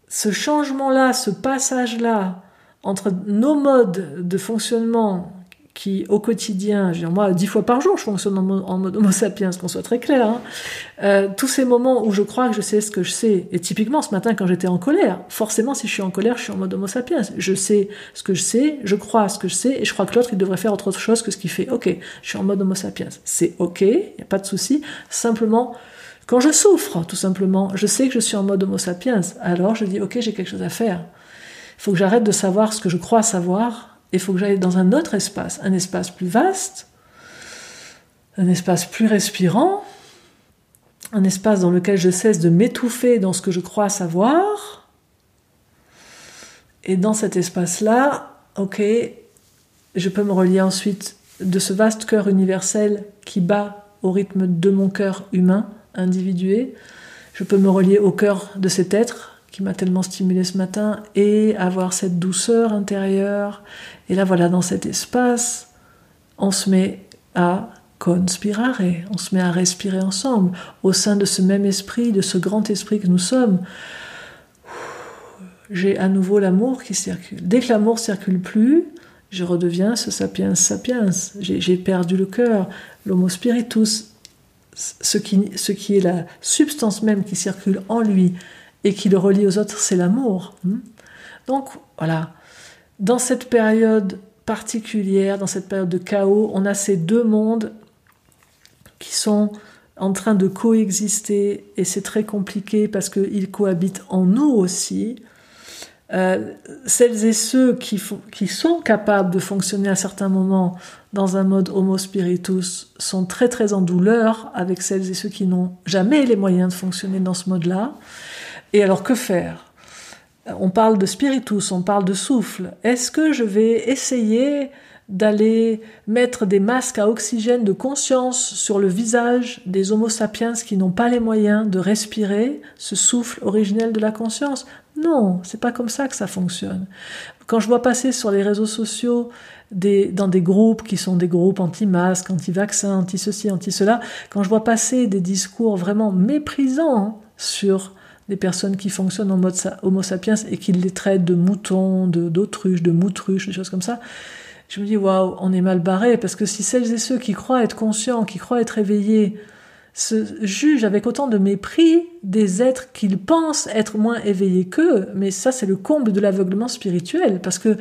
ce changement-là, ce passage-là entre nos modes de fonctionnement qui au quotidien, je veux dire, moi dix fois par jour je fonctionne en, mode homo sapiens, qu'on soit très clair, hein. euh, tous ces moments où je crois que je sais ce que je sais, et typiquement ce matin quand j'étais en colère, forcément si je suis en colère je suis en mode homo sapiens, je sais ce que je sais, je crois ce que je sais, et je crois que l'autre il devrait faire autre chose que ce qu'il fait, ok, je suis en mode homo sapiens, c'est ok, il n'y a pas de souci, simplement quand je souffre, tout simplement, je sais que je suis en mode homo sapiens, alors je dis ok j'ai quelque chose à faire, il faut que j'arrête de savoir ce que je crois savoir, il faut que j'aille dans un autre espace, un espace plus vaste, un espace plus respirant, un espace dans lequel je cesse de m'étouffer dans ce que je crois savoir. Et dans cet espace-là, ok, je peux me relier ensuite de ce vaste cœur universel qui bat au rythme de mon cœur humain, individué. Je peux me relier au cœur de cet être qui m'a tellement stimulé ce matin et avoir cette douceur intérieure. Et là, voilà, dans cet espace, on se met à conspirare, on se met à respirer ensemble au sein de ce même esprit, de ce grand esprit que nous sommes. j'ai à nouveau l'amour qui circule. Dès que l'amour circule plus, je redeviens ce sapiens sapiens. J'ai perdu le cœur, l'homo spiritus, ce qui, ce qui est la substance même qui circule en lui et qui le relie aux autres, c'est l'amour. Hmm. Donc voilà, dans cette période particulière, dans cette période de chaos, on a ces deux mondes qui sont en train de coexister et c'est très compliqué parce qu'ils cohabitent en nous aussi. Euh, celles et ceux qui, qui, sont capables de fonctionner à certains moments dans un mode homo spiritus sont très très en douleur avec celles et ceux qui n'ont jamais les moyens de fonctionner dans ce mode-là. Et alors que faire? On parle de spiritus, on parle de souffle. Est-ce que je vais essayer d'aller mettre des masques à oxygène de conscience sur le visage des Homo sapiens qui n'ont pas les moyens de respirer ce souffle originel de la conscience? Non, c'est pas comme ça que ça fonctionne. Quand je vois passer sur les réseaux sociaux des, dans des groupes qui sont des groupes anti-masques, anti-vaccins, anti-ceci, anti-cela, quand je vois passer des discours vraiment méprisants sur des personnes qui fonctionnent en mode homo sapiens et qui les traitent de moutons, d'autruches, de, de moutruches, des choses comme ça, je me dis waouh, on est mal barré. Parce que si celles et ceux qui croient être conscients, qui croient être éveillés, se jugent avec autant de mépris des êtres qu'ils pensent être moins éveillés qu'eux, mais ça c'est le comble de l'aveuglement spirituel, parce que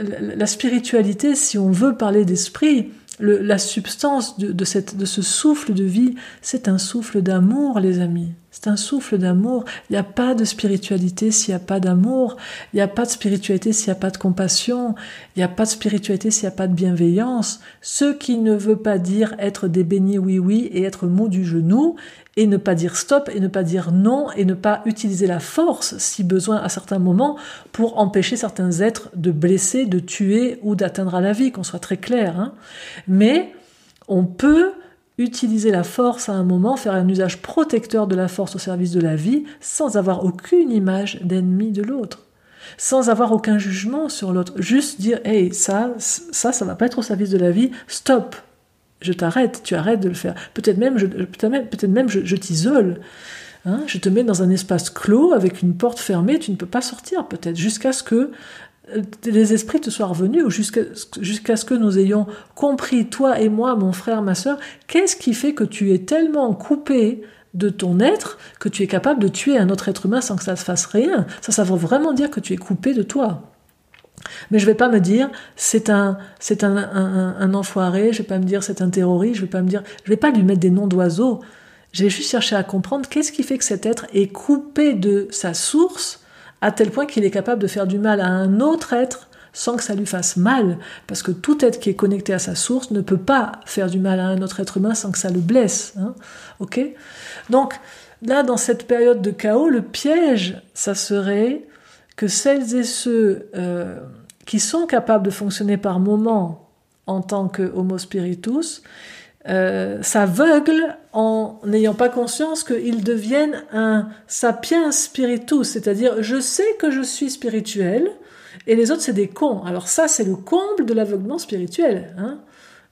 la spiritualité, si on veut parler d'esprit, la substance de, de ce souffle de vie, c'est un souffle d'amour, les amis. C'est un souffle d'amour. Il n'y a pas de spiritualité s'il n'y a pas d'amour. Il n'y a pas de spiritualité s'il n'y a pas de compassion. Il n'y a pas de spiritualité s'il n'y a pas de bienveillance. Ce qui ne veut pas dire être des bénis oui-oui et être mou du genou et ne pas dire stop et ne pas dire non et ne pas utiliser la force si besoin à certains moments pour empêcher certains êtres de blesser, de tuer ou d'atteindre à la vie, qu'on soit très clair. Hein. Mais on peut utiliser la force à un moment, faire un usage protecteur de la force au service de la vie, sans avoir aucune image d'ennemi de l'autre, sans avoir aucun jugement sur l'autre, juste dire hey ça ça ça va pas être au service de la vie, stop, je t'arrête, tu arrêtes de le faire. Peut-être même, je, peut même je, t'isole. Hein. je te mets dans un espace clos avec une porte fermée, tu ne peux pas sortir peut-être, jusqu'à ce que les esprits te soient revenus, jusqu'à, ce que nous ayons compris, toi et moi, mon frère, ma soeur, qu'est-ce qui fait que tu es tellement coupé de ton être que tu es capable de tuer un autre être humain sans que ça se fasse rien? Ça, ça veut vraiment dire que tu es coupé de toi. Mais je vais pas me dire c'est un c'est un, un, enfoiré, je vais pas me dire c'est un terroriste, je vais pas me dire je vais pas lui mettre des noms d'oiseaux. Je vais juste chercher à comprendre qu'est-ce qui fait que cet être est coupé de sa source à tel point qu'il est capable de faire du mal à un autre être sans que ça lui fasse mal, parce que tout être qui est connecté à sa source ne peut pas faire du mal à un autre être humain sans que ça le blesse. Hein ok? Donc là, dans cette période de chaos, le piège, ça serait que celles et ceux euh, qui sont capables de fonctionner par moments en tant que homo spiritus euh, s'aveuglent en n'ayant pas conscience qu'ils deviennent un sapiens spiritus, c'est-à-dire je sais que je suis spirituel et les autres c'est des cons. Alors ça c'est le comble de l'aveuglement spirituel. Hein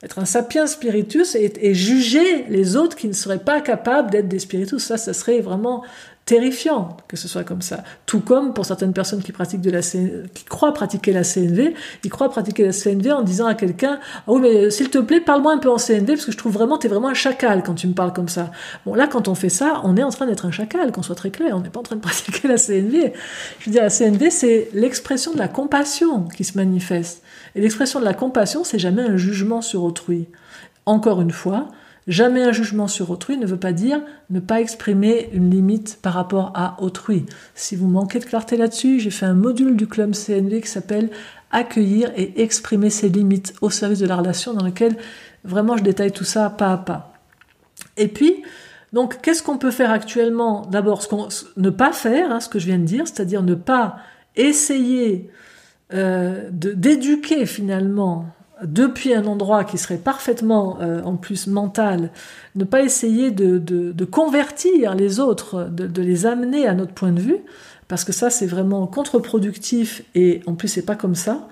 être un sapiens spiritus et, et, juger les autres qui ne seraient pas capables d'être des spiritus. Ça, ça serait vraiment terrifiant que ce soit comme ça. Tout comme pour certaines personnes qui croient pratiquer la CNV, ils croient pratiquer la CNV en disant à quelqu'un ah oui mais s'il te plaît parle-moi un peu en CNV parce que je trouve vraiment t'es vraiment un chacal quand tu me parles comme ça. Bon là quand on fait ça, on est en train d'être un chacal, qu'on soit très clair, on n'est pas en train de pratiquer la CNV. Je veux dire la CNV c'est l'expression de la compassion qui se manifeste. Et l'expression de la compassion c'est jamais un jugement sur autrui. Encore une fois, Jamais un jugement sur autrui ne veut pas dire ne pas exprimer une limite par rapport à autrui. Si vous manquez de clarté là-dessus, j'ai fait un module du club CNV qui s'appelle Accueillir et exprimer ses limites au service de la relation dans lequel vraiment je détaille tout ça pas à pas. Et puis, donc, qu'est-ce qu'on peut faire actuellement? D'abord, ce qu'on ne pas faire, hein, ce que je viens de dire, c'est-à-dire ne pas essayer euh, d'éduquer finalement depuis un endroit qui serait parfaitement euh, en plus mental, ne pas essayer de, convertir les autres, de, les amener à notre point de vue, parce que ça c'est vraiment contre-productif et en plus c'est pas comme ça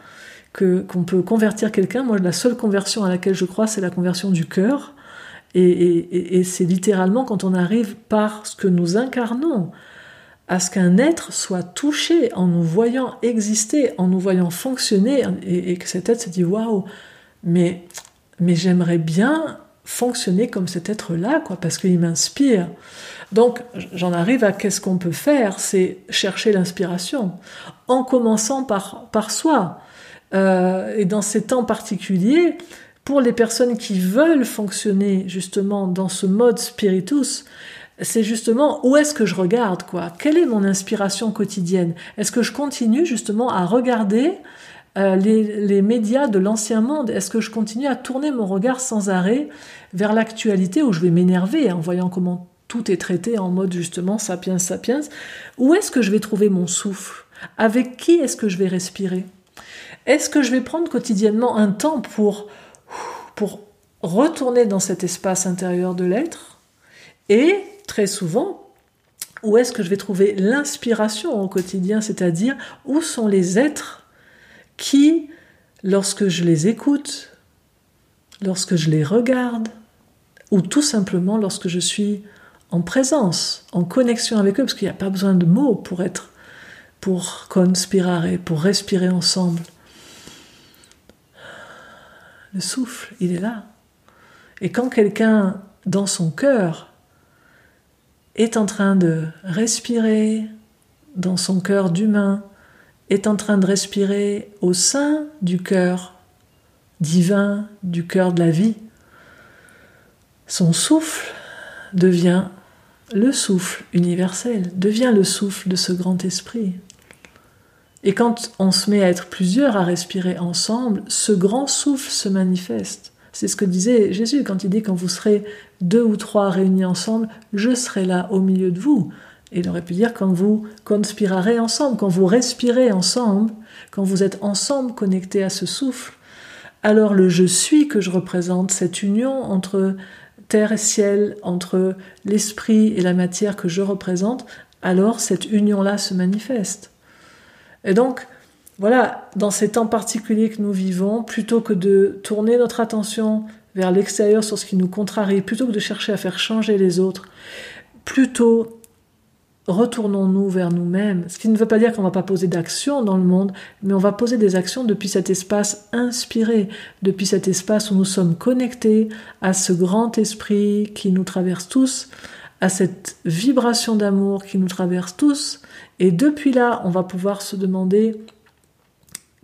qu'on peut convertir quelqu'un. Moi la seule conversion à laquelle je crois c'est la conversion du cœur et c'est littéralement quand on arrive par ce que nous incarnons à ce qu'un être soit touché en nous voyant exister, en nous voyant fonctionner, et, que cet être se dit waouh, mais, mais j'aimerais bien fonctionner comme cet être-là, quoi, parce qu'il m'inspire. Donc, j'en arrive à qu'est-ce qu'on peut faire, c'est chercher l'inspiration, en commençant par, par soi. Euh, et dans ces temps particuliers, pour les personnes qui veulent fonctionner justement dans ce mode spiritus, c'est justement où est-ce que je regarde, quoi? Quelle est mon inspiration quotidienne? Est-ce que je continue justement à regarder euh, les, médias de l'ancien monde? Est-ce que je continue à tourner mon regard sans arrêt vers l'actualité où je vais m'énerver en voyant comment tout est traité en mode justement sapiens sapiens? Où est-ce que je vais trouver mon souffle? Avec qui est-ce que je vais respirer? Est-ce que je vais prendre quotidiennement un temps pour, pour retourner dans cet espace intérieur de l'être et très souvent, où est-ce que je vais trouver l'inspiration au quotidien, c'est-à-dire où sont les êtres qui, lorsque je les écoute, lorsque je les regarde, ou tout simplement lorsque je suis en présence, en connexion avec eux, parce qu'il n'y a pas besoin de mots pour être, pour conspirare, pour respirer ensemble. Le souffle, il est là. Et quand quelqu'un, dans son cœur, est en train de respirer dans son cœur d'humain, est en train de respirer au sein du cœur divin, du cœur de la vie, son souffle devient le souffle universel, devient le souffle de ce grand esprit. Et quand on se met à être plusieurs à respirer ensemble, ce grand souffle se manifeste. C'est ce que disait Jésus quand il dit quand vous serez deux ou trois réunis ensemble, je serai là au milieu de vous. Et il aurait pu dire quand vous conspirerez ensemble, quand vous respirez ensemble, quand vous êtes ensemble connectés à ce souffle, alors le je suis que je représente, cette union entre terre et ciel, entre l'esprit et la matière que je représente, alors cette union-là se manifeste. Et donc, voilà, dans ces temps particuliers que nous vivons, plutôt que de tourner notre attention vers l'extérieur sur ce qui nous contrarie, plutôt que de chercher à faire changer les autres, plutôt retournons-nous vers nous-mêmes. Ce qui ne veut pas dire qu'on ne va pas poser d'actions dans le monde, mais on va poser des actions depuis cet espace inspiré, depuis cet espace où nous sommes connectés à ce grand esprit qui nous traverse tous, à cette vibration d'amour qui nous traverse tous. Et depuis là, on va pouvoir se demander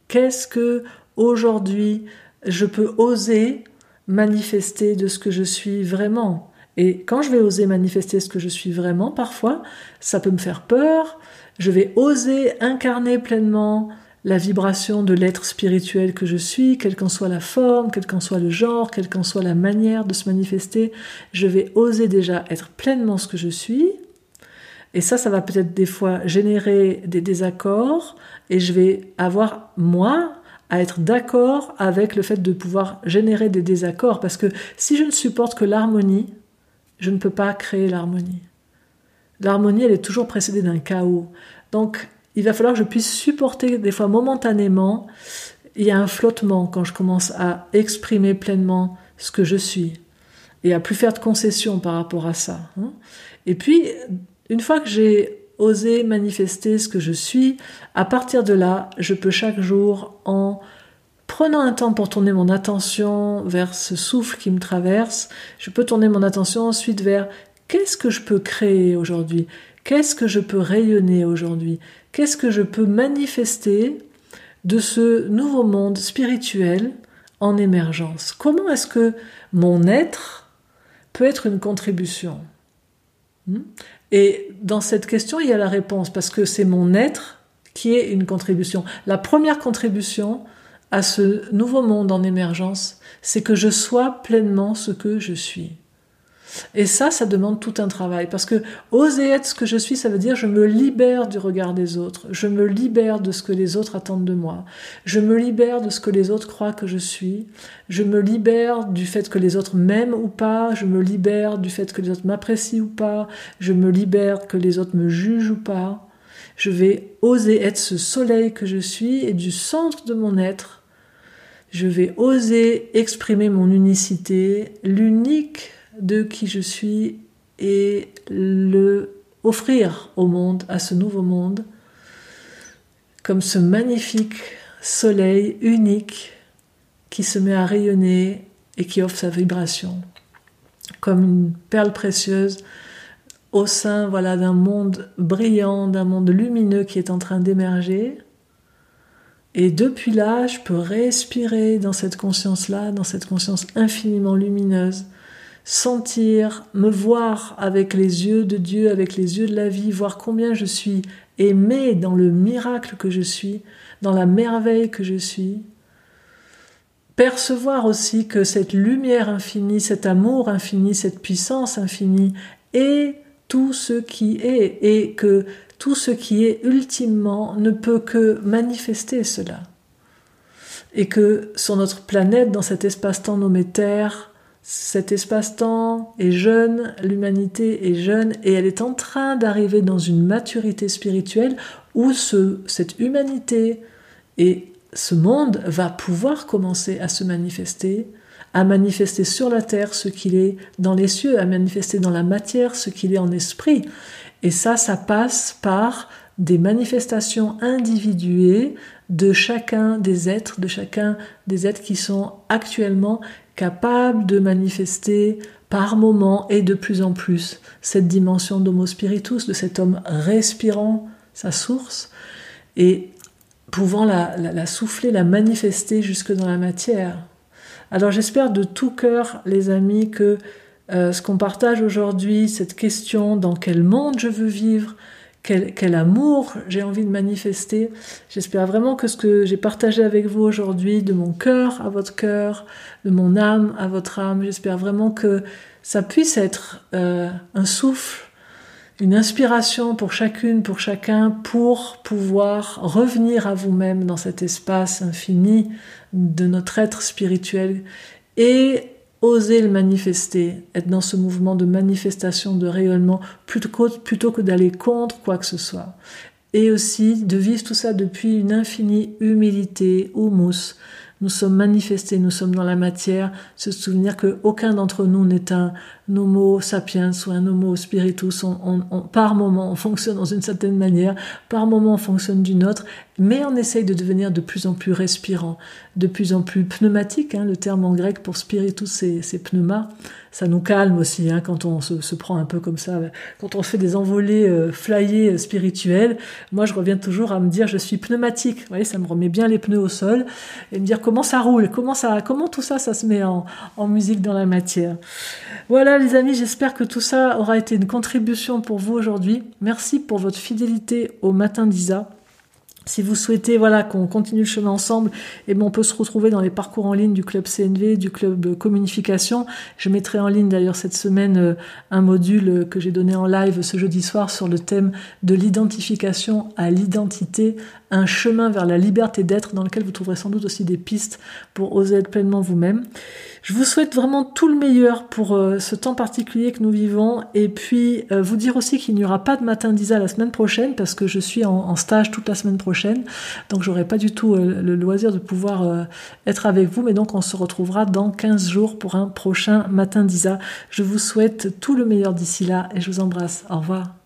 qu'est-ce que aujourd'hui je peux oser manifester de ce que je suis vraiment. Et quand je vais oser manifester ce que je suis vraiment, parfois, ça peut me faire peur. Je vais oser incarner pleinement la vibration de l'être spirituel que je suis, quelle qu'en soit la forme, quel qu'en soit le genre, quelle qu'en soit la manière de se manifester. Je vais oser déjà être pleinement ce que je suis. Et ça, ça va peut-être des fois générer des désaccords et je vais avoir, moi, à être d'accord avec le fait de pouvoir générer des désaccords, parce que si je ne supporte que l'harmonie, je ne peux pas créer l'harmonie. L'harmonie, elle est toujours précédée d'un chaos. Donc, il va falloir que je puisse supporter des fois momentanément, il y a un flottement quand je commence à exprimer pleinement ce que je suis et à plus faire de concessions par rapport à ça. Hein. Et puis, une fois que j'ai oser manifester ce que je suis, à partir de là, je peux chaque jour, en prenant un temps pour tourner mon attention vers ce souffle qui me traverse, je peux tourner mon attention ensuite vers qu'est-ce que je peux créer aujourd'hui, qu'est-ce que je peux rayonner aujourd'hui, qu'est-ce que je peux manifester de ce nouveau monde spirituel en émergence? Comment est-ce que mon être peut être une contribution? Hmm? Et dans cette question, il y a la réponse, parce que c'est mon être qui est une contribution. La première contribution à ce nouveau monde en émergence, c'est que je sois pleinement ce que je suis. Et ça, ça demande tout un travail. Parce que oser être ce que je suis, ça veut dire je me libère du regard des autres. Je me libère de ce que les autres attendent de moi. Je me libère de ce que les autres croient que je suis. Je me libère du fait que les autres m'aiment ou pas. Je me libère du fait que les autres m'apprécient ou pas. Je me libère que les autres me jugent ou pas. Je vais oser être ce soleil que je suis et du centre de mon être, je vais oser exprimer mon unicité, l'unique de qui je suis et le offrir au monde, à ce nouveau monde, comme ce magnifique soleil unique qui se met à rayonner et qui offre sa vibration, comme une perle précieuse au sein voilà d'un monde brillant, d'un monde lumineux qui est en train d'émerger. Et depuis là, je peux respirer dans cette conscience-là, dans cette conscience infiniment lumineuse, sentir, me voir avec les yeux de Dieu, avec les yeux de la vie, voir combien je suis aimé dans le miracle que je suis, dans la merveille que je suis. Percevoir aussi que cette lumière infinie, cet amour infini, cette puissance infinie est tout ce qui est et que tout ce qui est ultimement ne peut que manifester cela. Et que sur notre planète, dans cet espace-temps nommé Terre, cet espace-temps est jeune, l'humanité est jeune et elle est en train d'arriver dans une maturité spirituelle où ce, cette humanité et ce monde va pouvoir commencer à se manifester à manifester sur la terre ce qu'il est dans les cieux, à manifester dans la matière ce qu'il est en esprit. Et ça, ça passe par des manifestations individuées de chacun des êtres, de chacun des êtres qui sont actuellement capables de manifester par moment et de plus en plus cette dimension d'homo spiritus, de cet homme respirant sa source et pouvant la, la souffler, la manifester jusque dans la matière. Alors j'espère de tout cœur, les amis, que euh, ce qu'on partage aujourd'hui, cette question dans quel monde je veux vivre, quel, amour j'ai envie de manifester, j'espère vraiment que ce que j'ai partagé avec vous aujourd'hui, de mon cœur à votre cœur, de mon âme à votre âme, j'espère vraiment que ça puisse être euh, un souffle une inspiration pour chacune, pour chacun, pour pouvoir revenir à vous-même dans cet espace infini de notre être spirituel et oser le manifester, être dans ce mouvement de manifestation, de rayonnement, plutôt que, d'aller contre quoi que ce soit. Et aussi de vivre tout ça depuis une infinie humilité, humus, nous sommes manifestés, nous sommes dans la matière, se souvenir que aucun d'entre nous n'est un homo sapiens ou un homo spiritus. On, par moment, on fonctionne dans une certaine manière, par moment, on fonctionne d'une autre, mais on essaye de devenir de plus en plus respirant, de plus en plus pneumatique. Hein, le terme en grec pour spiritus, c'est pneuma ça nous calme aussi hein, quand on se, prend un peu comme ça, quand on fait des envolées euh, flyées euh, spirituelles. Moi, je reviens toujours à me dire je suis pneumatique. Vous voyez, ça me remet bien les pneus au sol et me dire comment ça roule, comment ça, comment tout ça, ça se met en, en musique dans la matière. Voilà, les amis, j'espère que tout ça aura été une contribution pour vous aujourd'hui. Merci pour votre fidélité au matin d'Isa. Si vous souhaitez voilà qu'on continue le chemin ensemble, et eh ben on peut se retrouver dans les parcours en ligne du club CNV, du club Communification. Je mettrai en ligne d'ailleurs cette semaine euh, un module que j'ai donné en live ce jeudi soir sur le thème de l'identification à l'identité, un chemin vers la liberté d'être dans lequel vous trouverez sans doute aussi des pistes pour oser être pleinement vous-même. Je vous souhaite vraiment tout le meilleur pour euh, ce temps particulier que nous vivons et puis euh, vous dire aussi qu'il n'y aura pas de matin d'Isa la semaine prochaine parce que je suis en, stage toute la semaine prochaine donc j'aurai pas du tout euh, le loisir de pouvoir être avec vous mais donc on se retrouvera dans 15 jours pour un prochain matin d'Isa. Je vous souhaite tout le meilleur d'ici là et je vous embrasse. Au revoir.